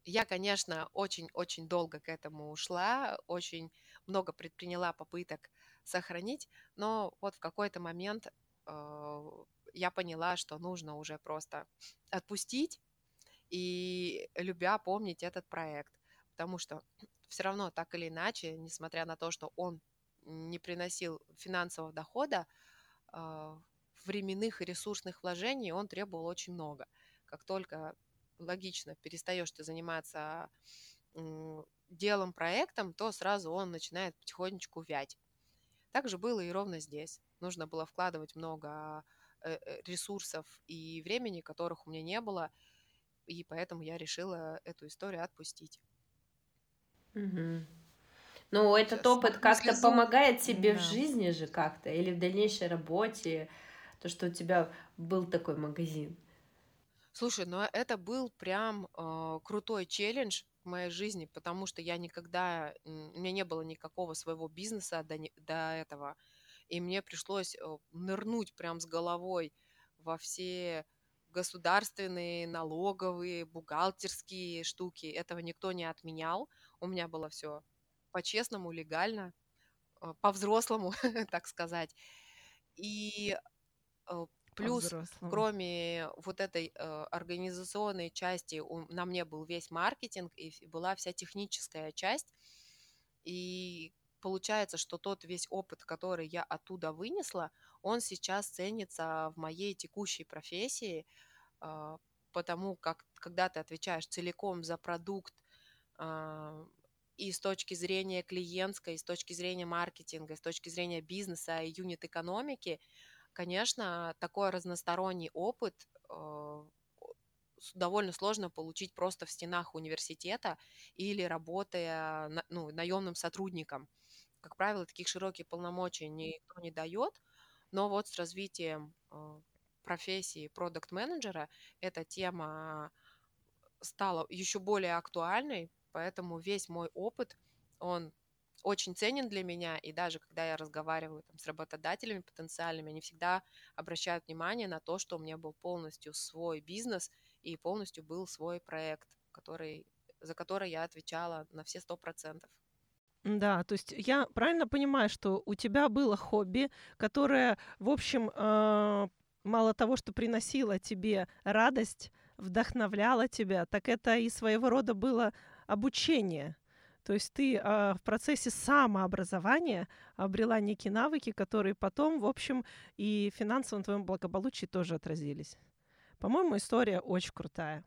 Я, конечно, очень-очень долго к этому ушла, очень много предприняла попыток сохранить, но вот в какой-то момент э, я поняла, что нужно уже просто отпустить и любя помнить этот проект потому что все равно так или иначе, несмотря на то, что он не приносил финансового дохода, а, временных и ресурсных вложений он требовал очень много. Как только логично перестаешь ты заниматься делом, проектом, то сразу он начинает потихонечку вять. Так же было и ровно здесь. Нужно было вкладывать много э, э, ресурсов и времени, которых у меня не было, и поэтому я решила эту историю отпустить. Угу. Ну, этот Сейчас опыт как-то слезу. помогает тебе да. в жизни же как-то или в дальнейшей работе, то, что у тебя был такой магазин. Слушай, ну это был прям э, крутой челлендж в моей жизни, потому что я никогда, у меня не было никакого своего бизнеса до, до этого, и мне пришлось э, нырнуть прям с головой во все государственные, налоговые, бухгалтерские штуки. Этого никто не отменял. У меня было все по-честному, легально, э, по-взрослому, так сказать. И э, плюс, кроме вот этой э, организационной части, у- на мне был весь маркетинг и была вся техническая часть. И получается, что тот весь опыт, который я оттуда вынесла, он сейчас ценится в моей текущей профессии, а, потому как когда ты отвечаешь целиком за продукт а, и с точки зрения клиентской, и с точки зрения маркетинга, и с точки зрения бизнеса и юнит-экономики, конечно, такой разносторонний опыт с- довольно сложно получить просто в стенах университета или работая ну, наемным сотрудником. Как правило, таких широких полномочий никто не дает, но вот с развитием э, профессии продукт-менеджера эта тема стала еще более актуальной, поэтому весь мой опыт, он очень ценен для меня, и даже когда я разговариваю там, с работодателями потенциальными, они всегда обращают внимание на то, что у меня был полностью свой бизнес и полностью был свой проект, который, за который я отвечала на все сто процентов. Да, то есть я правильно понимаю, что у тебя было хобби, которое, в общем, э, мало того, что приносило тебе радость, вдохновляло тебя, так это и своего рода было обучение. То есть ты э, в процессе самообразования обрела некие навыки, которые потом, в общем, и в финансовом твоем благополучии тоже отразились. По-моему, история очень крутая.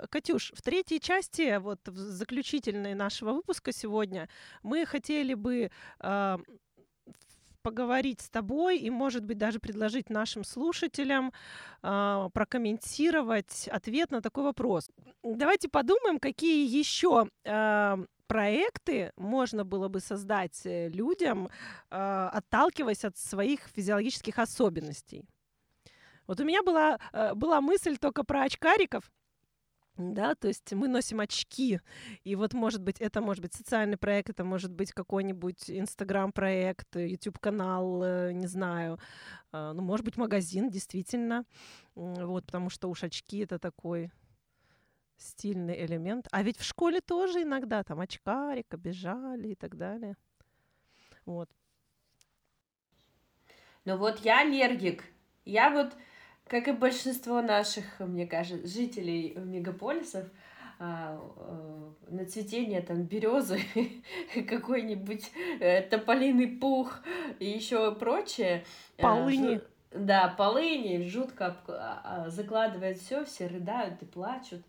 Э, Катюш, в третьей части, вот в заключительной нашего выпуска сегодня, мы хотели бы а, поговорить с тобой и, может быть, даже предложить нашим слушателям а, прокомментировать ответ на такой вопрос. Давайте подумаем, какие еще а, проекты можно было бы создать э, людям, а, отталкиваясь от своих физиологических особенностей. Вот у меня была, э, была мысль только про очкариков, да, то есть мы носим очки, и вот, может быть, это может быть социальный проект, это может быть какой-нибудь Инстаграм-проект, YouTube-канал, э, не знаю, а, ну, может быть, магазин, действительно, вот, потому что уж очки — это такой стильный элемент. А ведь в школе тоже иногда там очкарик, обижали и так далее. Вот. Ну вот я аллергик. Я вот, как и большинство наших, мне кажется, жителей мегаполисов, а, э, на цветение там березы, какой-нибудь э, тополиный пух и еще прочее. э, Полыни. Да, полыни, жутко а, а, закладывает все, все рыдают и плачут.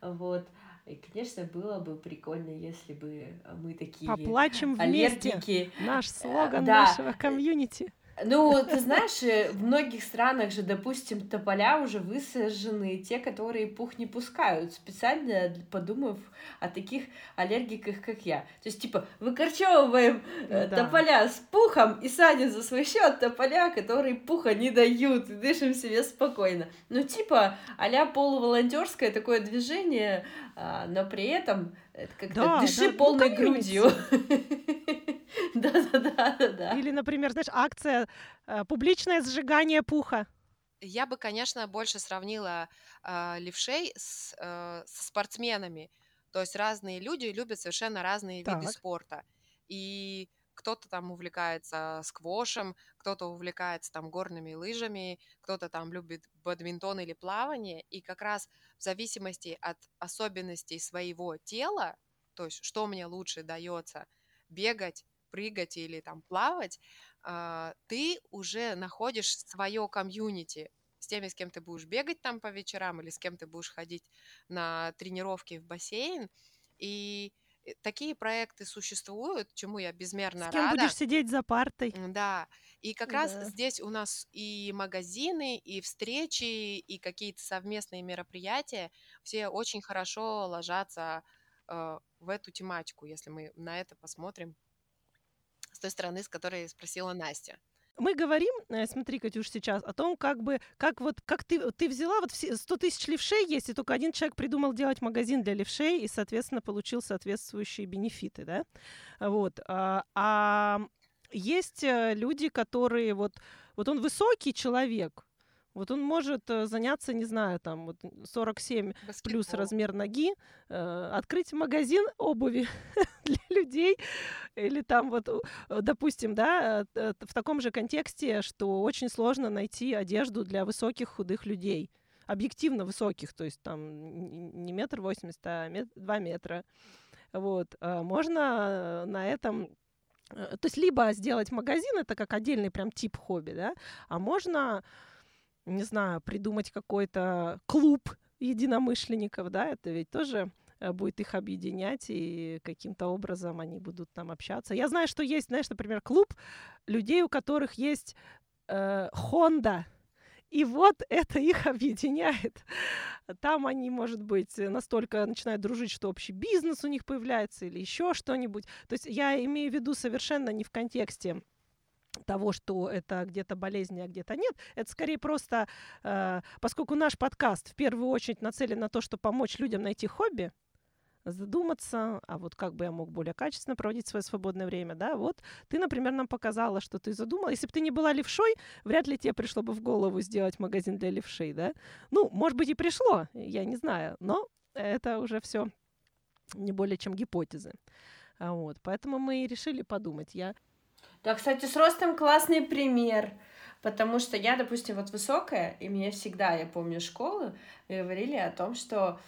Вот. И, конечно, было бы прикольно, если бы мы такие Поплачем вместе. аллергики. Наш слоган да. нашего комьюнити. Ну, ты знаешь, э, в многих странах же, допустим, тополя уже высажены, те, которые пух не пускают, специально подумав о таких аллергиках, как я. То есть, типа, выкорчевываем э, Да. тополя с пухом и садим за свой счет тополя, которые пуха не дают, и дышим себе спокойно. Ну, типа, а-ля полуволонтерское такое движение, а, но при этом это как-то Да, дыши да, ну, полной комьюнити. грудью. Да-да-да-да-да. Или, например, знаешь, акция э, «Публичное сжигание пуха». Я бы, конечно, больше сравнила а, левшей с, э, со спортсменами. То есть разные люди любят совершенно разные виды Так. спорта. И кто-то там увлекается сквошем, кто-то увлекается там горными лыжами, кто-то там любит бадминтон или плавание. И как раз в зависимости от особенностей своего тела, то есть что мне лучше дается, бегать, прыгать или там плавать, а, ты уже находишь свое комьюнити с теми, с кем ты будешь бегать там по вечерам или с кем ты будешь ходить на тренировки в бассейн. И э, такие проекты существуют, чему я безмерно С кем рада. будешь сидеть за партой. Да, и как раз Да. здесь у нас и магазины, и встречи, и какие-то совместные мероприятия, все очень хорошо ложатся э, в эту тематику, если мы на это посмотрим той стороны, с которой спросила Настя. Мы говорим, э, смотри, Катюш, сейчас о том, как бы, как вот, как ты, ты взяла, вот все, 100 тысяч левшей есть, и только один человек придумал делать магазин для левшей, и, соответственно, получил соответствующие бенефиты, да, вот. А, а есть э, люди, которые вот, вот он высокий человек, вот он может э, заняться, не знаю, там вот 47 Баскетбол. плюс размер ноги, э, открыть магазин обуви для людей, или там вот, допустим, да, э, в таком же контексте, что очень сложно найти одежду для высоких худых людей, объективно высоких, то есть там не метр восемьдесят, а мет, два метра. Вот, можно на этом то есть либо сделать магазин, это как отдельный прям тип хобби, да, а можно не знаю, придумать какой-то клуб единомышленников, да, это ведь тоже э, будет их объединять, и каким-то образом они будут там общаться. Я знаю, что есть, знаешь, например, клуб людей, у которых есть э, Honda, и вот это их объединяет. Там они, может быть, настолько начинают дружить, что общий бизнес у них появляется или еще что-нибудь. То есть я имею в виду совершенно не в контексте того, что это где-то болезнь, а где-то нет. Это скорее просто, э, поскольку наш подкаст в первую очередь нацелен на то, чтобы помочь людям найти хобби, задуматься, а вот как бы я мог более качественно проводить свое свободное время, да, вот ты, например, нам показала, что ты задумала. Если бы ты не была левшой, вряд ли тебе пришло бы в голову сделать магазин для левшей, да. Ну, может быть, и пришло, я не знаю, но это уже все не более чем гипотезы. А вот, поэтому мы решили подумать. Я да, кстати, с ростом классный пример. Потому что я, допустим, вот высокая, и мне всегда, я помню школы, говорили о том, что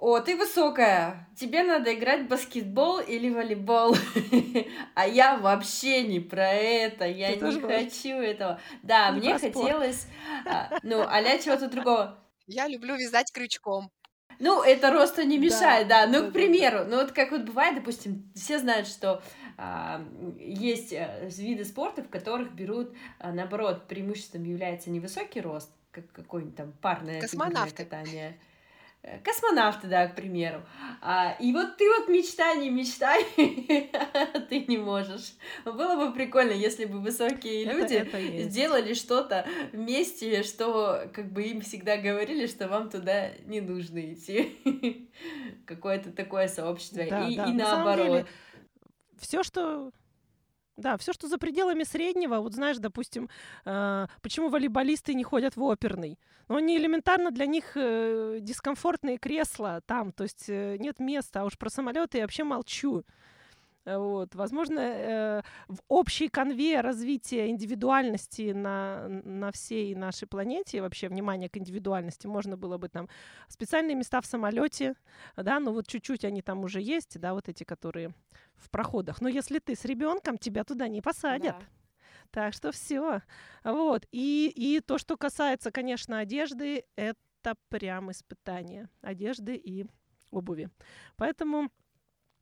о, ты высокая, тебе надо играть в баскетбол или волейбол. А я вообще не про это, я ты не хочу этого. Да, не мне хотелось, а, ну, а чего-то другого. Я люблю вязать крючком. Ну, это росту не мешает, да. да. Ну, да, к примеру, да. ну вот как вот бывает, допустим, все знают, что а, есть э, виды спорта, в которых берут, а, наоборот, преимуществом является невысокий рост, как какой-нибудь там парное катание. Э, космонавты, да, к примеру. А, и вот ты вот мечтай, не мечтай, ты не можешь. Было бы прикольно, если бы высокие это, люди это сделали что-то вместе, что как бы им всегда говорили, что вам туда не нужно идти. Какое-то такое сообщество. Да, и, да. и наоборот. все, что да, все, что за пределами среднего, вот знаешь, допустим, э, почему волейболисты не ходят в оперный? Ну, они элементарно для них э, дискомфортные кресла там, то есть э, нет места, а уж про самолеты я вообще молчу. Вот. Возможно, э, в общей конве развития индивидуальности на, на всей нашей планете, вообще внимание к индивидуальности, можно было бы там специальные места в самолете, да, ну вот чуть-чуть они там уже есть, да, вот эти, которые в проходах. Но если ты с ребенком, тебя туда не посадят. Да. Так что все. Вот. И, и то, что касается, конечно, одежды, это прям испытание одежды и обуви. Поэтому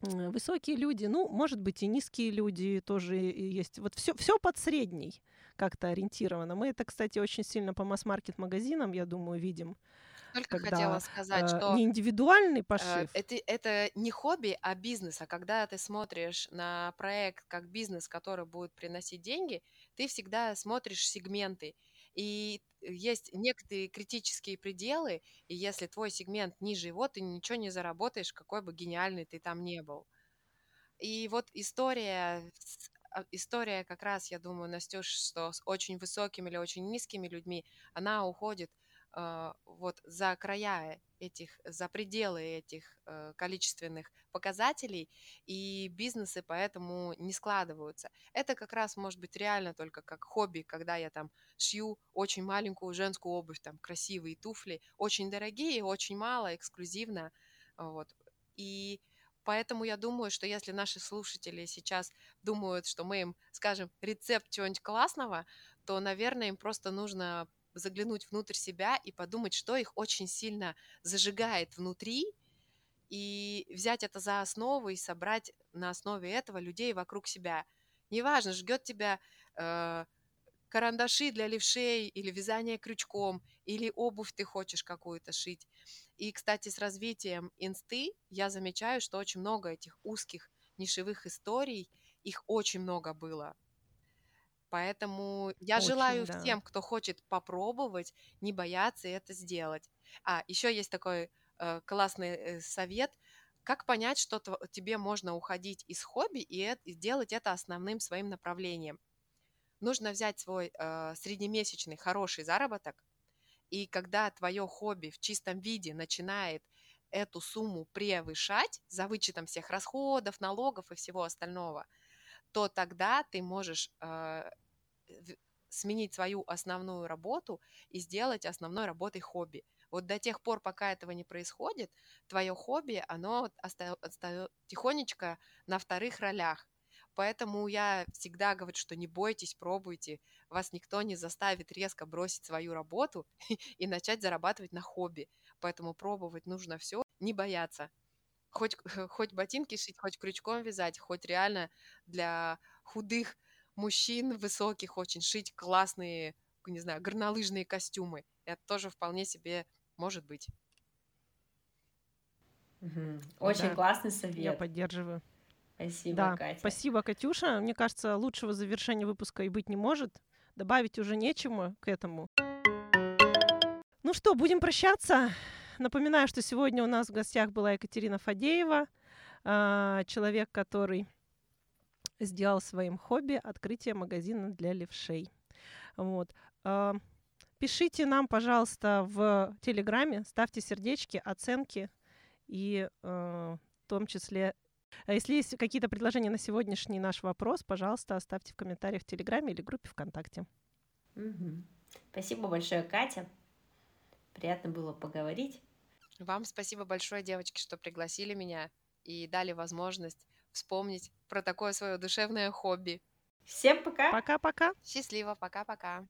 высокие люди, ну, может быть, и низкие люди тоже есть. Вот все, все под средний как-то ориентировано. Мы это, кстати, очень сильно по масс-маркет магазинам, я думаю, видим. Только когда, хотела сказать, э, что не индивидуальный пошив. Э, это, это не хобби, а бизнес. А когда ты смотришь на проект как бизнес, который будет приносить деньги, ты всегда смотришь сегменты. И есть некоторые критические пределы, и если твой сегмент ниже его, ты ничего не заработаешь, какой бы гениальный ты там не был. И вот история, а, история как раз, я думаю, Настюш, что с очень высокими или очень низкими людьми, она уходит вот за края этих, за пределы этих э, количественных показателей, и бизнесы поэтому не складываются. Это как раз может быть реально только как хобби, когда я там шью очень маленькую женскую обувь, там красивые туфли, очень дорогие, очень мало, эксклюзивно, вот. И Поэтому я думаю, что если наши слушатели сейчас думают, что мы им скажем рецепт чего-нибудь классного, то, наверное, им просто нужно заглянуть внутрь себя и подумать, что их очень сильно зажигает внутри, и взять это за основу и собрать на основе этого людей вокруг себя. Неважно, ждет тебя э, карандаши для левшей или вязание крючком, или обувь ты хочешь какую-то шить. И, кстати, с развитием инсты я замечаю, что очень много этих узких нишевых историй, их очень много было. Поэтому я Очень, желаю да. всем, кто хочет попробовать, не бояться это сделать. А, еще есть такой э, классный э, совет, как понять, что тебе можно уходить из хобби и, эт- и сделать это основным своим направлением. Нужно взять свой э, среднемесячный хороший заработок, и когда твое хобби в чистом виде начинает эту сумму превышать за вычетом всех расходов, налогов и всего остального, то тогда ты можешь э, сменить свою основную работу и сделать основной работой хобби. Вот до тех пор, пока этого не происходит, твое хобби, оно оста- тихонечко на вторых ролях. Поэтому я всегда говорю, что не бойтесь, пробуйте. Вас никто не заставит резко бросить свою работу и начать зарабатывать на хобби. Поэтому пробовать нужно все, не бояться. Хоть, хоть ботинки шить, хоть крючком вязать, хоть реально для худых мужчин высоких очень шить классные, не знаю, горнолыжные костюмы. Это тоже вполне себе может быть. Мгм. Очень Да, классный Я совет. поддерживаю. Спасибо, Да, Катя. спасибо, Катюша. Мне кажется, лучшего завершения выпуска и быть не может. Добавить уже нечему к этому. Ну что, будем прощаться. Напоминаю, что сегодня у нас в гостях была Екатерина Фадеева, а, человек, который сделал своим хобби открытие магазина для левшей. Вот. А, Пишите нам, пожалуйста, в Телеграме, ставьте сердечки, оценки и э, в том числе а Если есть какие-то предложения на сегодняшний наш вопрос, пожалуйста, оставьте в комментариях в Телеграме или группе ВКонтакте. Мгм. Спасибо большое, Катя. Приятно было поговорить. Вам спасибо большое, девочки, что пригласили меня и дали возможность вспомнить про такое свое душевное хобби. Всем пока! Пока-пока. Счастливо, пока-пока.